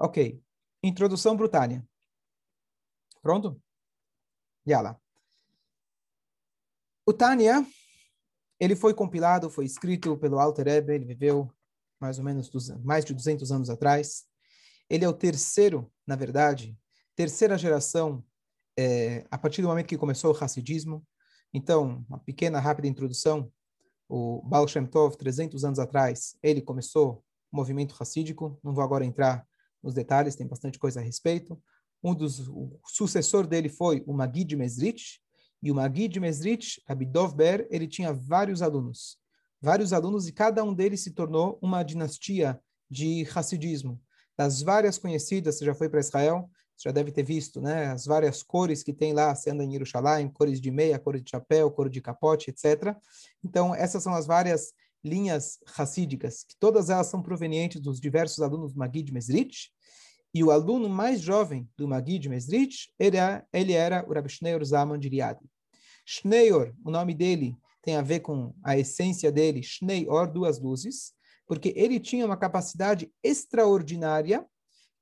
Ok. Introdução Brutânia. Pronto? Yala. O Tânia, ele foi compilado, foi escrito pelo Alter Ebe, ele viveu mais ou menos mais de 200 anos atrás. Ele é o terceiro, na verdade, terceira geração, é, a partir do momento que começou o Hassidismo. Então, uma pequena, rápida introdução. O Baal Shem Tov, 300 anos atrás, ele começou o movimento hassídico. Não vou agora entrar nos detalhes, tem bastante coisa a respeito. Um dos, o sucessor dele foi o Magid Mesrich, e o Magid Mesrich, Abidov Ber, ele tinha vários alunos. Vários alunos, e cada um deles se tornou uma dinastia de Hassidismo. Das várias conhecidas, você já foi para Israel, você já deve ter visto, né? As várias cores que tem lá, sendo em Jerusalém, cores de meia, cores de chapéu, cor de capote, etc. Então, essas são as várias linhas racídicas, que todas elas são provenientes dos diversos alunos do Magid Mesrich, e o aluno mais jovem do Magid Mesrich, ele, ele era o Rabbi Schneur Zaman de Riad. Schneur, o nome dele tem a ver com a essência dele, Schneur, duas luzes, porque ele tinha uma capacidade extraordinária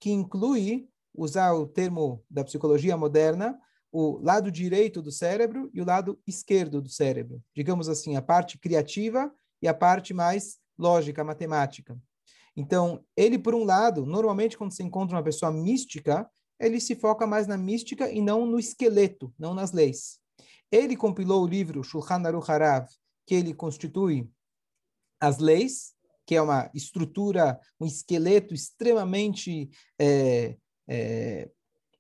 que inclui, usar o termo da psicologia moderna, o lado direito do cérebro e o lado esquerdo do cérebro. Digamos assim, a parte criativa e a parte mais lógica, matemática. Então, ele, por um lado, normalmente quando se encontra uma pessoa mística, ele se foca mais na mística e não no esqueleto, não nas leis. Ele compilou o livro Shulchan Aruch Harav, que ele constitui as leis, que é uma estrutura, um esqueleto extremamente é, é,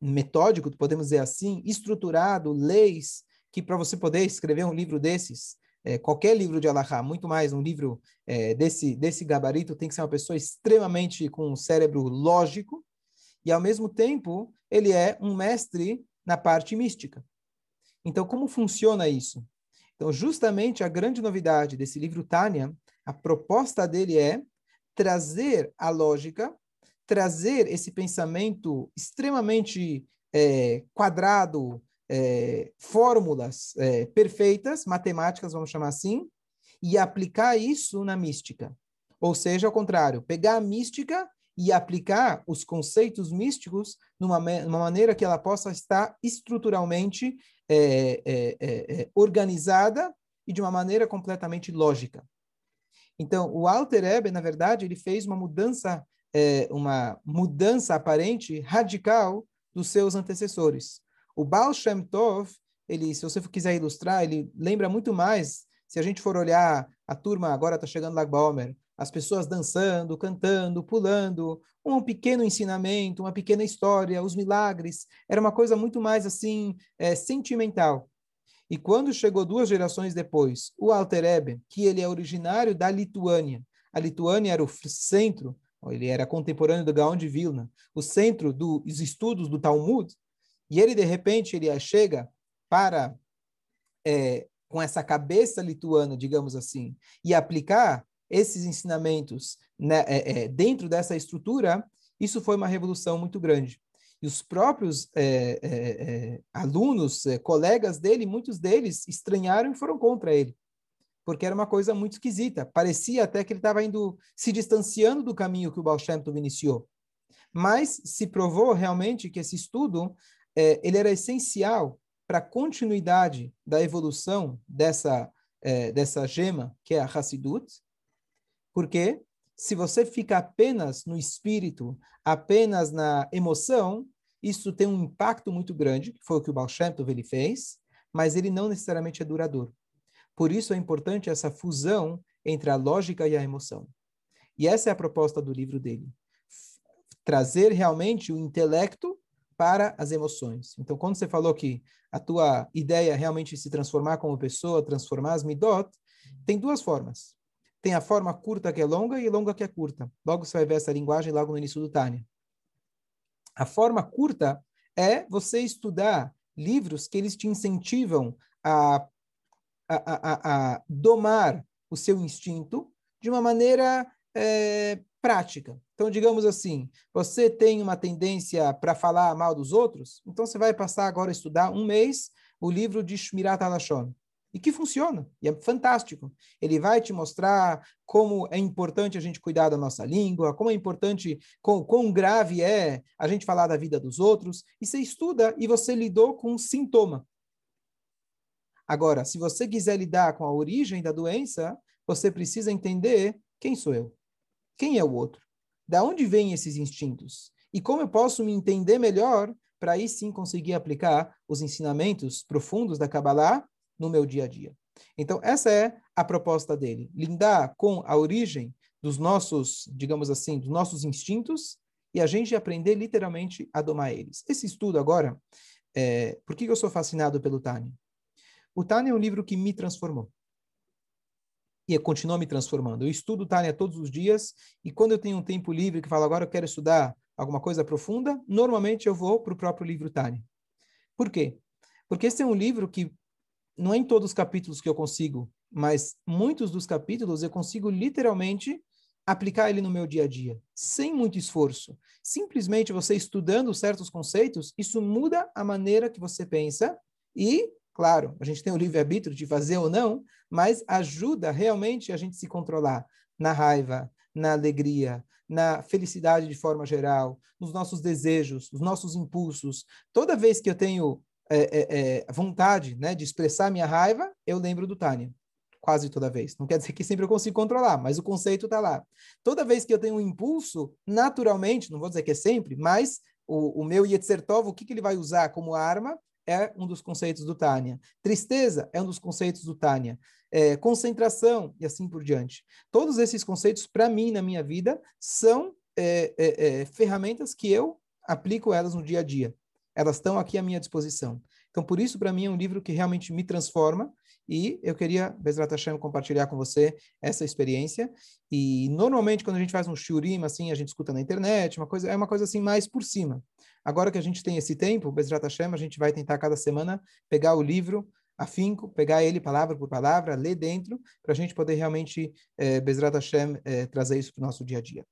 metódico, podemos dizer assim, estruturado, leis, que para você poder escrever um livro desses, é, qualquer livro de Allahá, muito mais um livro é, desse, desse gabarito, tem que ser uma pessoa extremamente com um cérebro lógico, e ao mesmo tempo ele é um mestre na parte mística. Então, como funciona isso? Então, justamente a grande novidade desse livro Tânia, a proposta dele é trazer a lógica, trazer esse pensamento extremamente é, quadrado, é, fórmulas é, perfeitas, matemáticas, vamos chamar assim, e aplicar isso na mística. Ou seja, ao contrário, pegar a mística e aplicar os conceitos místicos numa, numa maneira que ela possa estar estruturalmente é, é, é, é organizada e de uma maneira completamente lógica. Então, o Alter Ebe, na verdade, ele fez uma mudança, uma mudança aparente, radical, dos seus antecessores. O Baal Shem Tov, ele, se você quiser ilustrar, ele lembra muito mais, se a gente for olhar a turma, agora está chegando Lag Baomer, as pessoas dançando, cantando, pulando, um pequeno ensinamento, uma pequena história, os milagres, era uma coisa muito mais assim, é, sentimental. E quando chegou duas gerações depois, o Alter Ebe, que ele é originário da Lituânia, a Lituânia era o centro, ele era contemporâneo do Gaon de Vilna, o centro dos estudos do Talmud, e ele, de repente, ele chega para, é, com essa cabeça lituana, digamos assim, e aplicar esses ensinamentos né, é, é, dentro dessa estrutura, isso foi uma revolução muito grande. E os próprios é, é, é alunos, colegas dele, muitos deles estranharam e foram contra ele, porque era uma coisa muito esquisita. Parecia até que ele estava indo se distanciando do caminho que o Baal Shem Tov iniciou. Mas se provou realmente que esse estudo é, ele era essencial para a continuidade da evolução dessa, é, dessa gema, que é a Hassidut, porque se você fica apenas no espírito, apenas na emoção, isso tem um impacto muito grande, que foi o que o Baal Shem Tov ele fez, mas ele não necessariamente é duradouro. Por isso é importante essa fusão entre a lógica e a emoção. E essa é a proposta do livro dele. Trazer realmente o intelecto para as emoções. Então, quando você falou que a tua ideia é realmente se transformar como pessoa, transformar as midot, tem duas formas. Tem a forma curta que é longa e longa que é curta. Logo você vai ver essa linguagem logo no início do Tânia. A forma curta é você estudar livros que eles te incentivam a, a, a, a domar o seu instinto de uma maneira é, prática. Então, digamos assim, você tem uma tendência para falar mal dos outros, então você vai passar agora a estudar um mês o livro de Shmirat Alashon. E que funciona, e é fantástico. Ele vai te mostrar como é importante a gente cuidar da nossa língua, como é importante, quão, quão grave é a gente falar da vida dos outros, e você estuda e você lidou com um sintoma. Agora, se você quiser lidar com a origem da doença, você precisa entender quem sou eu, quem é o outro, da onde vêm esses instintos e como eu posso me entender melhor para aí sim conseguir aplicar os ensinamentos profundos da Kabbalah no meu dia a dia. Então, essa é a proposta dele, lidar com a origem dos nossos, digamos assim, dos nossos instintos e a gente aprender literalmente a domar eles. Esse estudo agora, é, por que eu sou fascinado pelo Tânia? O Tânia é um livro que me transformou. E continua me transformando. Eu estudo Tânia todos os dias, e quando eu tenho um tempo livre que falo, agora eu quero estudar alguma coisa profunda, normalmente eu vou para o próprio livro Tânia. Por quê? Porque esse é um livro que não é em todos os capítulos que eu consigo, mas muitos dos capítulos eu consigo literalmente aplicar ele no meu dia a dia, sem muito esforço. Simplesmente você estudando certos conceitos, isso muda a maneira que você pensa e Claro, a gente tem o livre-arbítrio de fazer ou não, mas ajuda realmente a gente se controlar na raiva, na alegria, na felicidade de forma geral, nos nossos desejos, nos nossos impulsos. Toda vez que eu tenho é, é, vontade né, de expressar minha raiva, eu lembro do Tânia. Quase toda vez. Não quer dizer que sempre eu consigo controlar, mas o conceito está lá. Toda vez que eu tenho um impulso, naturalmente, não vou dizer que é sempre, mas o, o meu Yetzer Tov, o que, que ele vai usar como arma? É um dos conceitos do Tânia. Tristeza é um dos conceitos do Tânia. É, concentração e assim por diante. Todos esses conceitos, para mim, na minha vida, são é, é, é, ferramentas que eu aplico elas no dia a dia. Elas estão aqui à minha disposição. Então, por isso, para mim, é um livro que realmente me transforma e eu queria, Bezrat Hashem, compartilhar com você essa experiência. E, normalmente, quando a gente faz um shurim, assim, a gente escuta na internet, uma coisa, é uma coisa assim mais por cima. Agora que a gente tem esse tempo, Bezrat Hashem, a gente vai tentar cada semana pegar o livro afinco, pegar ele palavra por palavra, ler dentro, para a gente poder realmente, eh, Bezrat Hashem, eh, trazer isso para o nosso dia a dia.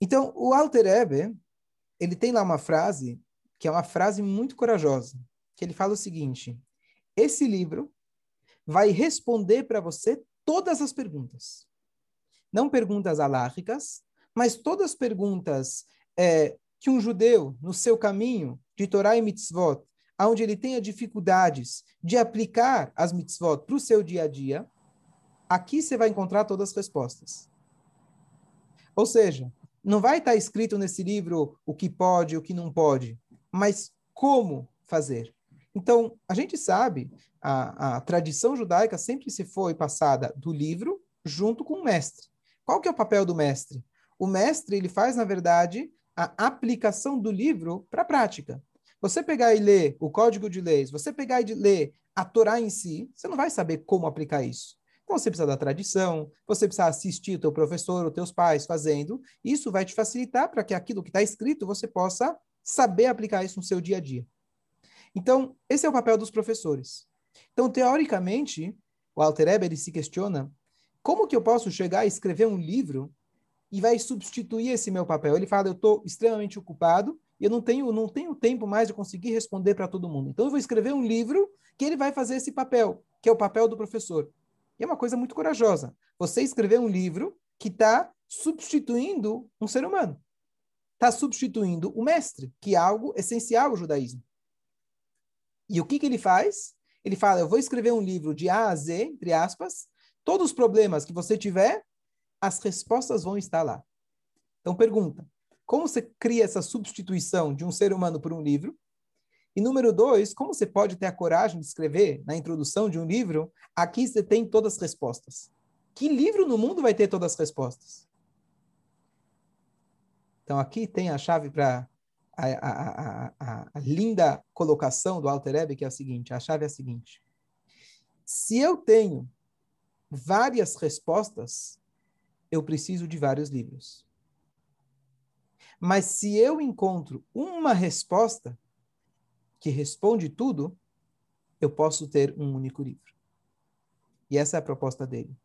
Então, o Alter Ebe, ele tem lá uma frase, que é uma frase muito corajosa, que ele fala o seguinte, esse livro vai responder para você todas as perguntas. Não perguntas alárricas, mas todas as perguntas é, que um judeu, no seu caminho de Torá e mitzvot, onde ele tenha dificuldades de aplicar as mitzvot para o seu dia a dia, aqui você vai encontrar todas as respostas. Ou seja, não vai estar escrito nesse livro o que pode, o que não pode, mas como fazer. Então, a gente sabe, a, a tradição judaica sempre se foi passada do livro junto com o mestre. Qual que é o papel do mestre? O mestre, ele faz, na verdade, a aplicação do livro para a prática. Você pegar e ler o Código de Leis, você pegar e ler a Torá em si, você não vai saber como aplicar isso. Então você precisa da tradição, você precisa assistir o teu professor, os teus pais fazendo. Isso vai te facilitar para que aquilo que está escrito você possa saber aplicar isso no seu dia a dia. Então, esse é o papel dos professores. Então, teoricamente, o Alter Eber se questiona como que eu posso chegar a escrever um livro e vai substituir esse meu papel. Ele fala, eu estou extremamente ocupado e eu não tenho, não tenho tempo mais de conseguir responder para todo mundo. Então eu vou escrever um livro que ele vai fazer esse papel, que é o papel do professor. E é uma coisa muito corajosa. Você escrever um livro que está substituindo um ser humano. Está substituindo o mestre, que é algo essencial ao judaísmo. E o que, que ele faz? Ele fala, eu vou escrever um livro de A a Z, entre aspas, todos os problemas que você tiver, as respostas vão estar lá. Então, pergunta: como você cria essa substituição de um ser humano por um livro? E número dois, como você pode ter a coragem de escrever na introdução de um livro? Aqui você tem todas as respostas. Que livro no mundo vai ter todas as respostas? Então, aqui tem a chave para a, a, a, a, linda colocação do Alter Ebe, que é a seguinte: a chave é a seguinte. Se eu tenho várias respostas, eu preciso de vários livros. Mas se eu encontro uma resposta que responde tudo, eu posso ter um único livro. E essa é a proposta dele.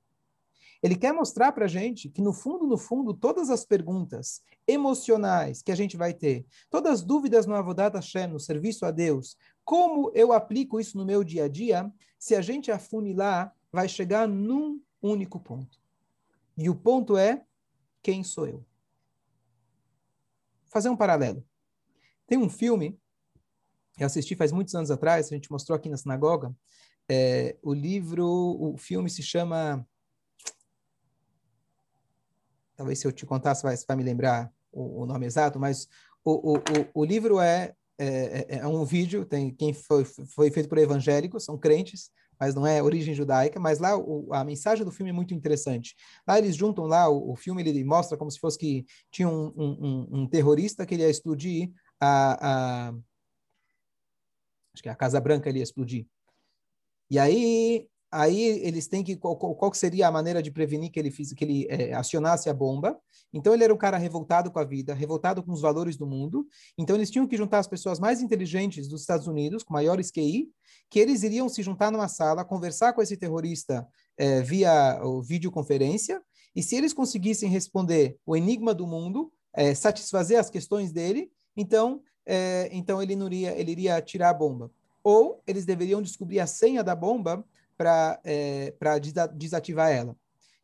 Ele quer mostrar para a gente que, no fundo, no fundo, todas as perguntas emocionais que a gente vai ter, todas as dúvidas no Avodat Hashem, no serviço a Deus, como eu aplico isso no meu dia a dia, se a gente afunilar, vai chegar num único ponto. E o ponto é: quem sou eu? Fazer um paralelo. Tem um filme, eu assisti faz muitos anos atrás, a gente mostrou aqui na sinagoga. É, o livro, o filme se chama talvez se eu te contar, você vai, vai me lembrar o, o, nome exato, mas o, o, o, livro é, é, é, é, um vídeo, tem quem foi, foi feito por evangélicos, são crentes, mas não é origem judaica, mas lá o, a mensagem do filme é muito interessante. Lá eles juntam lá, o, o filme ele mostra como se fosse que tinha um, um, um terrorista que ele ia explodir a, a, acho que a Casa Branca ele ia explodir. E aí aí eles têm que qual, qual seria a maneira de prevenir que ele fiz, que ele é, acionasse a bomba. Então ele era um cara revoltado com a vida, revoltado com os valores do mundo. Então eles tinham que juntar as pessoas mais inteligentes dos Estados Unidos, com maiores QI, que eles iriam se juntar numa sala, conversar com esse terrorista é, via videoconferência. E se eles conseguissem responder o enigma do mundo, é, satisfazer as questões dele, então então ele iria ele iria tirar a bomba. Ou eles deveriam descobrir a senha da bomba para é, desativar ela.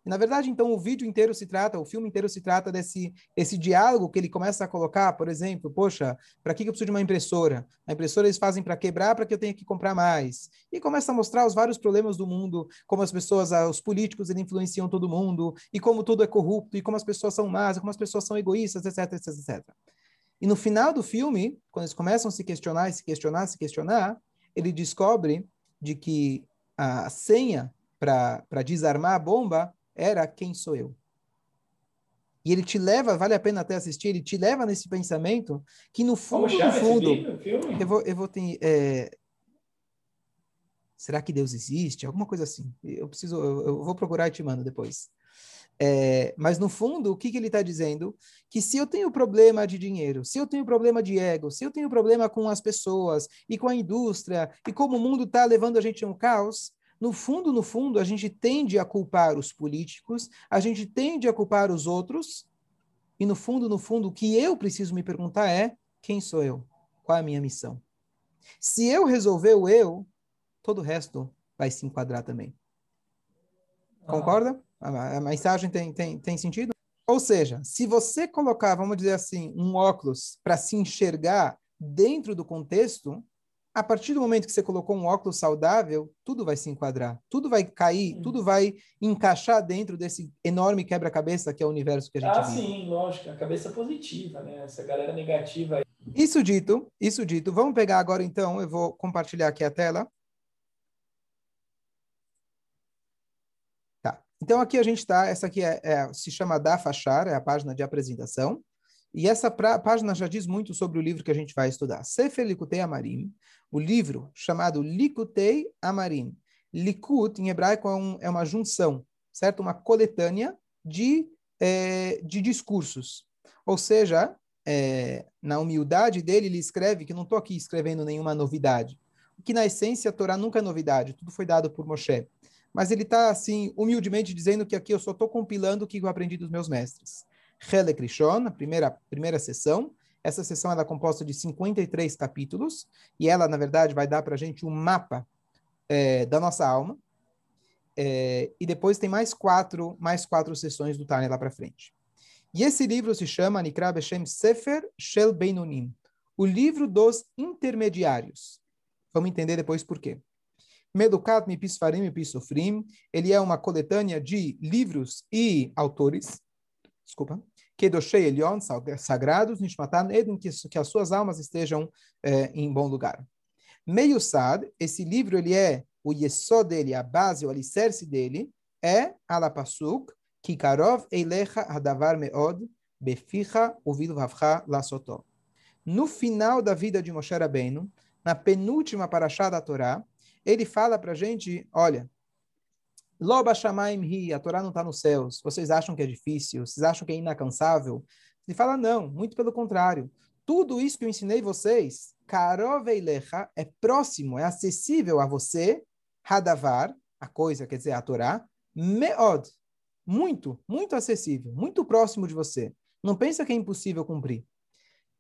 E, na verdade, então, o vídeo inteiro se trata, o filme inteiro se trata desse esse diálogo que ele começa a colocar, por exemplo, poxa, para que eu preciso de uma impressora? A impressora eles fazem para quebrar, para que eu tenha que comprar mais. E começa a mostrar os vários problemas do mundo, como as pessoas, os políticos, eles influenciam todo mundo, e como tudo é corrupto, e como as pessoas são más, como as pessoas são egoístas, etc, etc, etc. E no final do filme, quando eles começam a se questionar, se questionar, se questionar, ele descobre de que a senha para desarmar a bomba era quem sou eu. E ele te leva, vale a pena até assistir, ele te leva nesse pensamento que no fundo, no fundo, eu vou, eu vou ter, é, será que Deus existe? Alguma coisa assim. Eu preciso, eu, eu vou procurar e te mando depois. É, mas no fundo, o que, que ele está dizendo? Que se eu tenho problema de dinheiro, se eu tenho problema de ego, se eu tenho problema com as pessoas e com a indústria e como o mundo está levando a gente a um caos, no fundo, no fundo, a gente tende a culpar os políticos, a gente tende a culpar os outros, e no fundo, no fundo, o que eu preciso me perguntar é: quem sou eu? Qual é a minha missão? Se eu resolver o eu, todo o resto vai se enquadrar também. Concorda? A, a mensagem tem, tem, tem sentido? Ou seja, se você colocar, vamos dizer assim, um óculos para se enxergar dentro do contexto, a partir do momento que você colocou um óculos saudável, tudo vai se enquadrar, tudo vai cair, tudo vai encaixar dentro desse enorme quebra-cabeça que é o universo que a gente ah, vive. Ah, sim, lógico, a cabeça positiva, né? Essa galera negativa. Isso dito, isso dito, vamos pegar agora então, eu vou compartilhar aqui a tela. Então, aqui a gente está, essa aqui é, é, se chama Da Fachar, é a página de apresentação, e essa pra, página já diz muito sobre o livro que a gente vai estudar. Sefer Likutei Amarim, o livro chamado Likutei Amarim. Likut, em hebraico, é, um, é uma junção, certo? Uma coletânea de, é, de discursos. Ou seja, é, na humildade dele, ele escreve que não estou aqui escrevendo nenhuma novidade. Que na essência a Torá nunca é novidade, tudo foi dado por Moshe mas ele está, assim, humildemente dizendo que aqui eu só estou compilando o que eu aprendi dos meus mestres. Helek Rishon, a primeira, primeira sessão. Essa sessão ela é composta de 53 capítulos, e ela, na verdade, vai dar para a gente um mapa é, da nossa alma. É, e depois tem mais quatro, mais quatro sessões do Tânia lá para frente. E esse livro se chama Nikra Beshem Sefer Shel Beinonim, o livro dos intermediários. Vamos entender depois por quê. Meducat Mipisfarim Mipisofrim, ele é uma coletânea de livros e autores, desculpa, Kedoshei Elion, sagrados, Nishmatan Eden, que, que as suas almas estejam é, em bom lugar. Meio Sad, esse livro ele é o yesod dele, a base, o alicerce dele, é Alapasuk, Kikarov Eilecha Hadavar Meod, Beficha Uvilvavcha Lasotó. No final da vida de Moshe Rabbeinu, na penúltima paraxá da Torá, ele fala para a gente, olha, Loba Shamaim Ri, a Torá não está nos céus. Vocês acham que é difícil? Vocês acham que é inalcançável? Ele fala, não, muito pelo contrário. Tudo isso que eu ensinei vocês, Karoveilecha, é próximo, é acessível a você, Hadavar, a coisa, quer dizer, a Torá, Meod, muito, muito acessível, muito próximo de você. Não pensa que é impossível cumprir.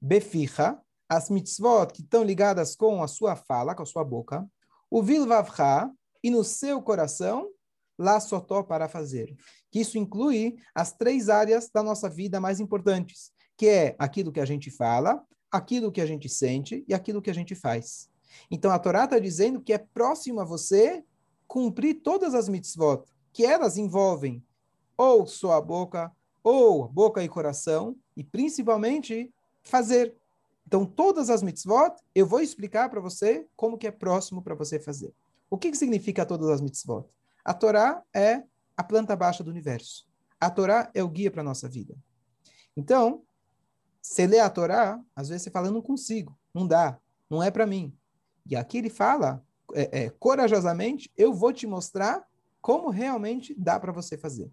Beficha, as mitzvot que estão ligadas com a sua fala, com a sua boca, o vilvavcha, e no seu coração, lá sotó para fazer. Que isso inclui as três áreas da nossa vida mais importantes, que é aquilo que a gente fala, aquilo que a gente sente e aquilo que a gente faz. Então a Torá está dizendo que é próximo a você cumprir todas as mitzvot, que elas envolvem ou sua boca, ou boca e coração, e principalmente fazer. Então, todas as mitzvot, eu vou explicar para você como que é próximo para você fazer. O que, que significa todas as mitzvot? A Torá é a planta baixa do universo. A Torá é o guia para a nossa vida. Então, você lê a Torá, às vezes você fala, não consigo, não dá, não é para mim. E aqui ele fala, é, é, corajosamente, eu vou te mostrar como realmente dá para você fazer.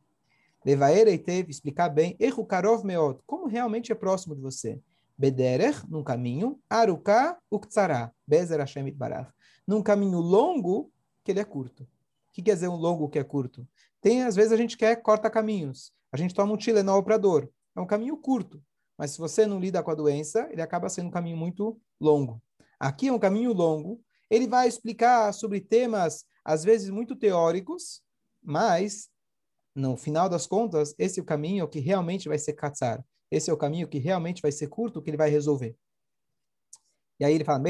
Levaer teve explicar bem, erro karov meot, como realmente é próximo de você. Bederer, num caminho, aruká uktsará, bezer Hashem barach. Num caminho longo, que ele é curto. O que quer dizer um longo que é curto? Tem, às vezes, a gente quer corta caminhos. A gente toma um Tilenol para dor. É um caminho curto. Mas se você não lida com a doença, ele acaba sendo um caminho muito longo. Aqui é um caminho longo. Ele vai explicar sobre temas, às vezes, muito teóricos, mas, no final das contas, esse é o caminho que realmente vai ser katzar. Esse é o caminho que realmente vai ser curto, que ele vai resolver. E aí ele fala,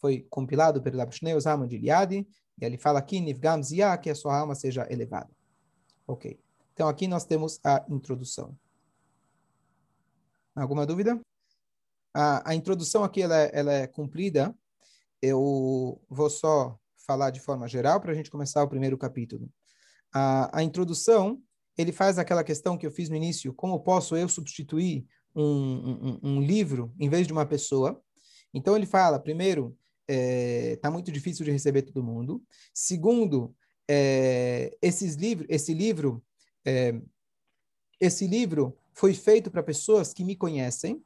foi compilado pelo Abshneu Zaman de Iliade, e ele fala aqui, Nivgam Ziyah, que a sua alma seja elevada. Ok. Então aqui nós temos a introdução. Alguma dúvida? A, a introdução aqui ela é, ela é cumprida. Eu vou só falar de forma geral para a gente começar o primeiro capítulo. A, a introdução, ele faz aquela questão que eu fiz no início, como posso eu substituir um, um, um livro em vez de uma pessoa? Então ele fala, primeiro, está é, tá muito difícil de receber todo mundo. Segundo, é, esses livros, esse livro, é, esse livro foi feito para pessoas que me conhecem.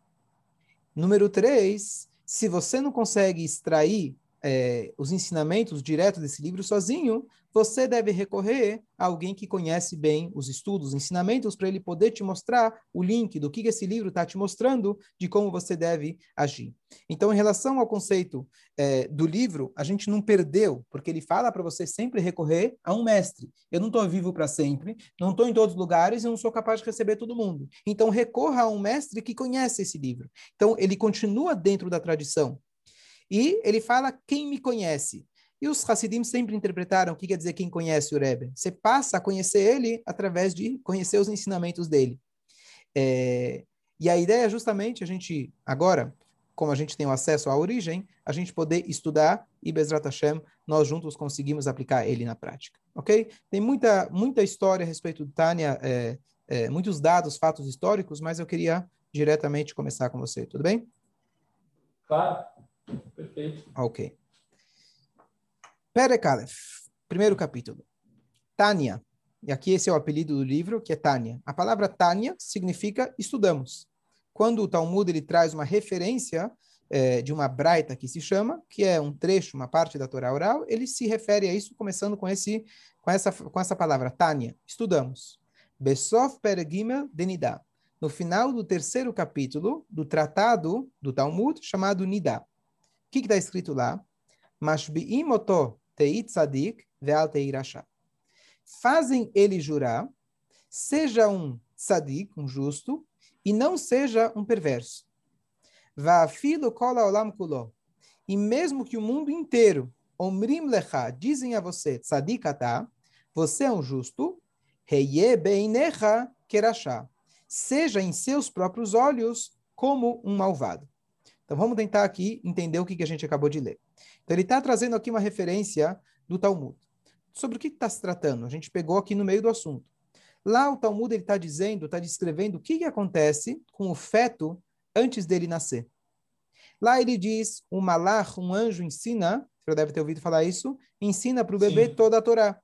Número três, se você não consegue extrair é, os ensinamentos diretos desse livro sozinho, você deve recorrer a alguém que conhece bem os estudos, os ensinamentos, para ele poder te mostrar o link do que esse livro está te mostrando, de como você deve agir. Então, em relação ao conceito é, do livro, a gente não perdeu, porque ele fala para você sempre recorrer a um mestre. Eu não estou vivo para sempre, não estou em todos os lugares e não sou capaz de receber todo mundo. Então, recorra a um mestre que conhece esse livro. Então, ele continua dentro da tradição. E ele fala quem me conhece. E os Hassidim sempre interpretaram o que quer dizer quem conhece o Rebbe. Você passa a conhecer ele através de conhecer os ensinamentos dele. É, e a ideia é justamente a gente, agora, como a gente tem o acesso à origem, a gente poder estudar e Bezrat Hashem, nós juntos conseguimos aplicar ele na prática. Ok? Tem muita, muita história a respeito do Tânia, é, é, muitos dados, fatos históricos, mas eu queria diretamente começar com você. Tudo bem? Claro. Perfeito. Ok. Perek primeiro capítulo. Tânia. E aqui esse é o apelido do livro, que é Tânia. A palavra Tânia significa estudamos. Quando o Talmud ele traz uma referência é, de uma braita que se chama, que é um trecho, uma parte da Torá oral, ele se refere a isso começando com esse com essa com essa palavra Tânia. Estudamos. Besof Peregimel Denidá. No final do terceiro capítulo do tratado do Talmud chamado Nidá. O que está escrito lá? Mashbi'im oto Teit Tzadik Ve'al Teirasha. Fazem ele jurar, seja um tzadik, um justo, e não seja um perverso. Va'afilu kol olam kulo. E mesmo que o mundo inteiro, omrim lecha, dizem a você, tzadikata, você é um justo, heye beinecha kerashá. Seja em seus próprios olhos como um malvado. Então vamos tentar aqui entender o que, que a gente acabou de ler. Então ele está trazendo aqui uma referência do Talmud. Sobre o que está se tratando? A gente pegou aqui no meio do assunto. Lá o Talmud ele está dizendo, está descrevendo o que, que acontece com o feto antes dele nascer. Lá ele diz, o malach, um anjo ensina, você deve ter ouvido falar isso, ensina para o bebê Sim. toda a Torá.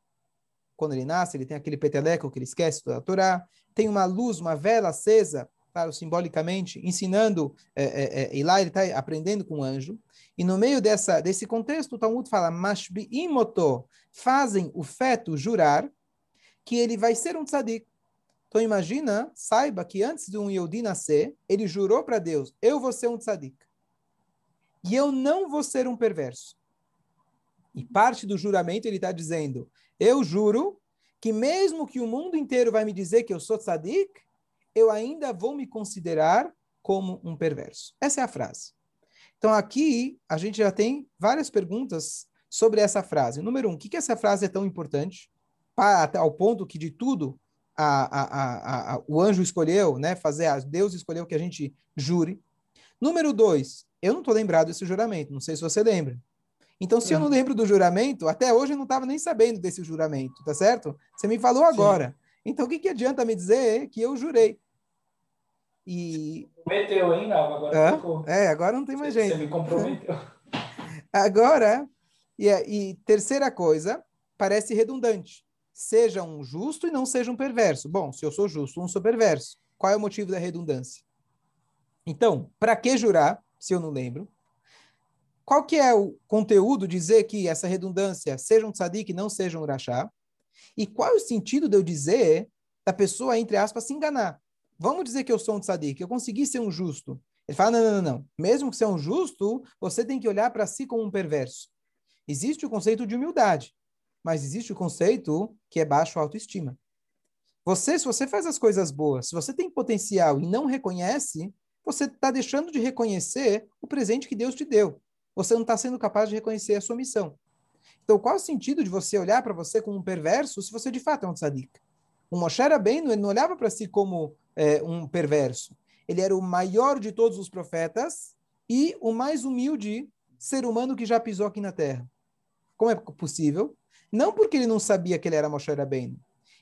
Quando ele nasce, ele tem aquele peteleco que ele esquece toda a Torá, tem uma luz, uma vela acesa claro, simbolicamente, ensinando, é, é, é, e lá ele está aprendendo com o anjo. E no meio dessa, desse contexto, o Talmud fala, Mashbi'imoto, fazem o feto jurar, que ele vai ser um tzadik. Então imagina, saiba que antes de um Yehudi nascer, ele jurou para Deus, eu vou ser um tzadik. E eu não vou ser um perverso. E parte do juramento ele está dizendo, eu juro que mesmo que o mundo inteiro vai me dizer que eu sou tzadik, eu ainda vou me considerar como um perverso. Essa é a frase. Então aqui a gente já tem várias perguntas sobre essa frase. Número um, o que, que essa frase é tão importante? Para, ao ponto que de tudo a, a, a, o anjo escolheu, né, fazer, Deus escolheu que a gente jure. Número dois, eu não estou lembrado desse juramento, não sei se você lembra. Então, se eu não uhum. lembro do juramento, até hoje eu não estava nem sabendo desse juramento, tá certo? Você me falou agora. Sim. Então, o que, que adianta me dizer que eu jurei? E... Prometeu, hein, Nalva? Agora ficou. É, agora não tem mais jeito. Você me comprometeu. agora, e, e terceira coisa, parece redundante. Seja um justo e não seja um perverso. Bom, se eu sou justo, não sou perverso. Qual é o motivo da redundância? Então, para que jurar, se eu não lembro? Qual que é o conteúdo dizer que essa redundância seja um tzadik e não seja um rachá? E qual é o sentido de eu dizer da pessoa, entre aspas, se enganar? Vamos dizer que eu sou um tzadik, eu consegui ser um justo. Ele fala, não, não, não, não. Mesmo que você é um justo, você tem que olhar para si como um perverso. Existe o conceito de humildade, mas existe o conceito que é baixo autoestima. Você, se você faz as coisas boas, se você tem potencial e não reconhece, você está deixando de reconhecer o presente que Deus te deu. Você não está sendo capaz de reconhecer a sua missão. Então, qual o sentido de você olhar para você como um perverso se você de fato é um tzadik? O Moshe Rabbeinu, ele não olhava para si como é, um perverso. Ele era o maior de todos os profetas e o mais humilde ser humano que já pisou aqui na Terra. Como é possível? Não porque ele não sabia que ele era Moshe Rabbeinu,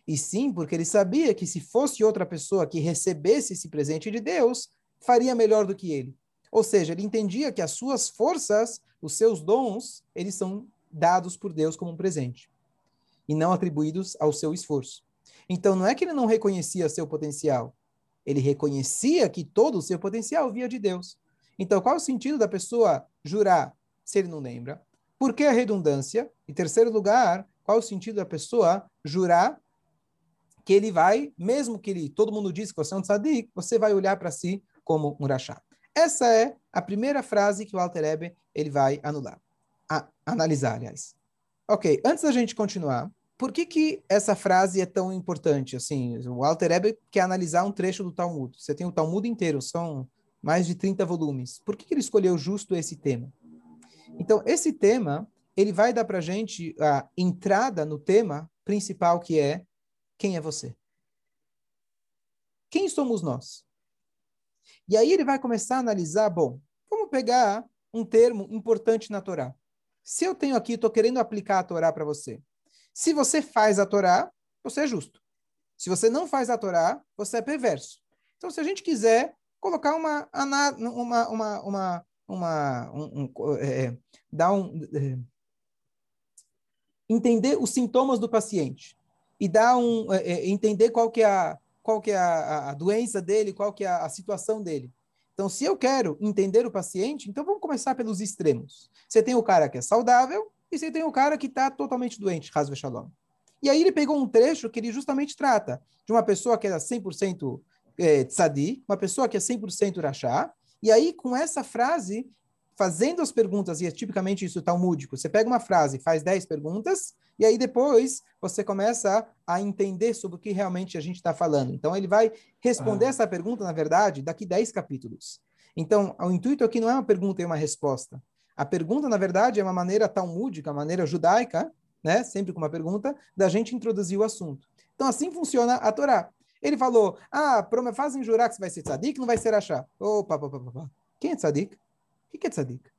e sim porque ele sabia que se fosse outra pessoa que recebesse esse presente de Deus, faria melhor do que ele. Ou seja, ele entendia que as suas forças, os seus dons, eles são dados por Deus como um presente e não atribuídos ao seu esforço. Então, não é que ele não reconhecia seu potencial, ele reconhecia que todo o seu potencial via de Deus. Então, qual é o sentido da pessoa jurar se ele não lembra? Por que a redundância? Em terceiro lugar, qual é o sentido da pessoa jurar que ele vai, mesmo que ele, todo mundo diz que você é um tzadik, você vai olhar para si como um rachá. Essa é a primeira frase que o Alter Ebe, ele vai anular. A, analisar, aliás. Ok, antes da gente continuar, por que, que essa frase é tão importante? Assim, o Alter Ebe quer analisar um trecho do Talmud. Você tem o Talmud inteiro, são mais de 30 volumes. Por que, que ele escolheu justo esse tema? Então, esse tema, ele vai dar para gente a entrada no tema principal, que é quem é você? Quem somos nós? E aí ele vai começar a analisar, bom, vamos pegar um termo importante na Torá. Se eu tenho aqui, estou querendo aplicar a Torá para você. Se você faz a Torá, você é justo. Se você não faz a Torá, você é perverso. Então, se a gente quiser colocar uma uma uma uma, uma um, um, é, é, dar um é, entender os sintomas do paciente e dar um é, é, entender qual que é a qual que é a, a doença dele, qual que é a, a situação dele. Então, se eu quero entender o paciente, então vamos começar pelos extremos. Você tem o cara que é saudável e você tem o cara que está totalmente doente, Hasve Shalom. E aí ele pegou um trecho que ele justamente trata de uma pessoa que era 100% é, tzadi, uma pessoa que é 100% rachá, e aí com essa frase, fazendo as perguntas, e é tipicamente isso talmúdico, você pega uma frase, faz 10 perguntas, e aí depois você começa a entender sobre o que realmente a gente está falando. Então ele vai responder ah. essa pergunta, na verdade, daqui 10 capítulos. Então, o intuito aqui não é uma pergunta e uma resposta. A pergunta, na verdade, é uma maneira talmúdica, uma maneira judaica, né? sempre com uma pergunta, da gente introduzir o assunto. Então, assim funciona a Torá. Ele falou, ah, fazem jurar que você vai ser tzadik, não vai ser achar. Opa, opa, opa, opa. Quem é tzadik? O que é tzadik? O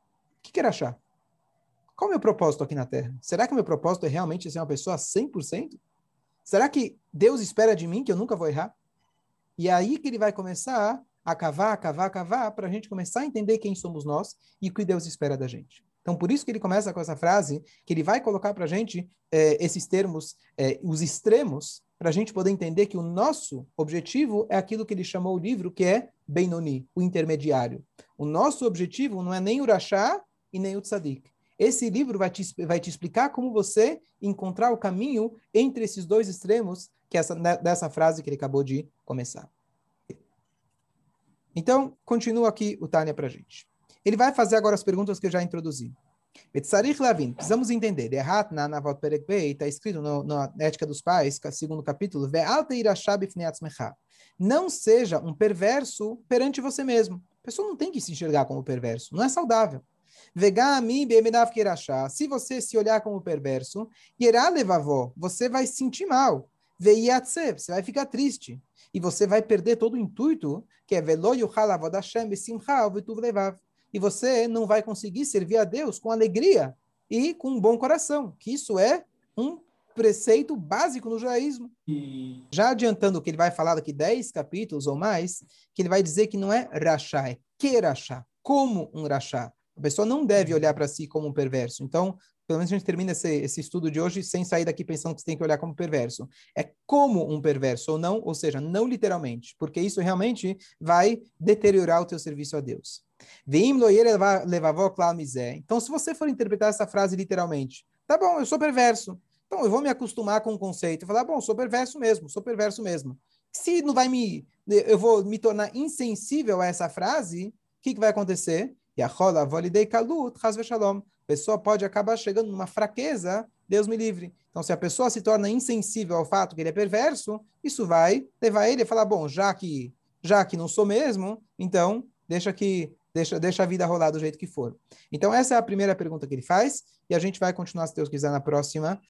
que é achar? Qual é o meu propósito aqui na Terra? Será que o meu propósito é realmente ser uma pessoa 100%? Será que Deus espera de mim que eu nunca vou errar? E é aí que ele vai começar a cavar, cavar, cavar, para a gente começar a entender quem somos nós e o que Deus espera da gente. Então, por isso que ele começa com essa frase, que ele vai colocar para a gente é, esses termos, é, os extremos, para a gente poder entender que o nosso objetivo é aquilo que ele chamou o livro, que é Benoni, o intermediário. O nosso objetivo não é nem o Rachá e nem o Tzadik. Esse livro vai te, vai te explicar como você encontrar o caminho entre esses dois extremos que é essa, né, dessa frase que ele acabou de começar. Então, continua aqui o Tânia para a gente. Ele vai fazer agora as perguntas que eu já introduzi. Betzarich Lavin, precisamos entender. Errat na Navot Perek está escrito no, na Ética dos Pais, segundo capítulo, Não seja um perverso perante você mesmo. A pessoa não tem que se enxergar como perverso, não é saudável. Se você se olhar como perverso, você vai se sentir mal. Veiatse, você vai ficar triste. E você vai perder todo o intuito, que é e você não vai conseguir servir a Deus com alegria e com um bom coração, que isso é um preceito básico no judaísmo. Já adiantando que ele vai falar daqui 10 capítulos ou mais, que ele vai dizer que não é rachá, é que rachá, como um rachá. A pessoa não deve olhar para si como um perverso. Então, pelo menos a gente termina esse, esse estudo de hoje sem sair daqui pensando que você tem que olhar como perverso. É como um perverso ou não, ou seja, não literalmente, porque isso realmente vai deteriorar o teu serviço a Deus. Então, se você for interpretar essa frase literalmente, tá bom, eu sou perverso. Então, eu vou me acostumar com o conceito e falar, bom, sou perverso mesmo, sou perverso mesmo. Se não vai me, eu vou me tornar insensível a essa frase, o que, que vai acontecer? A pessoa pode acabar chegando numa fraqueza, Deus me livre. Então, se a pessoa se torna insensível ao fato que ele é perverso, isso vai levar ele a falar, bom, já que já que não sou mesmo, então deixa que deixa, deixa a vida rolar do jeito que for. Então, essa é a primeira pergunta que ele faz, e a gente vai continuar, se Deus quiser, na próxima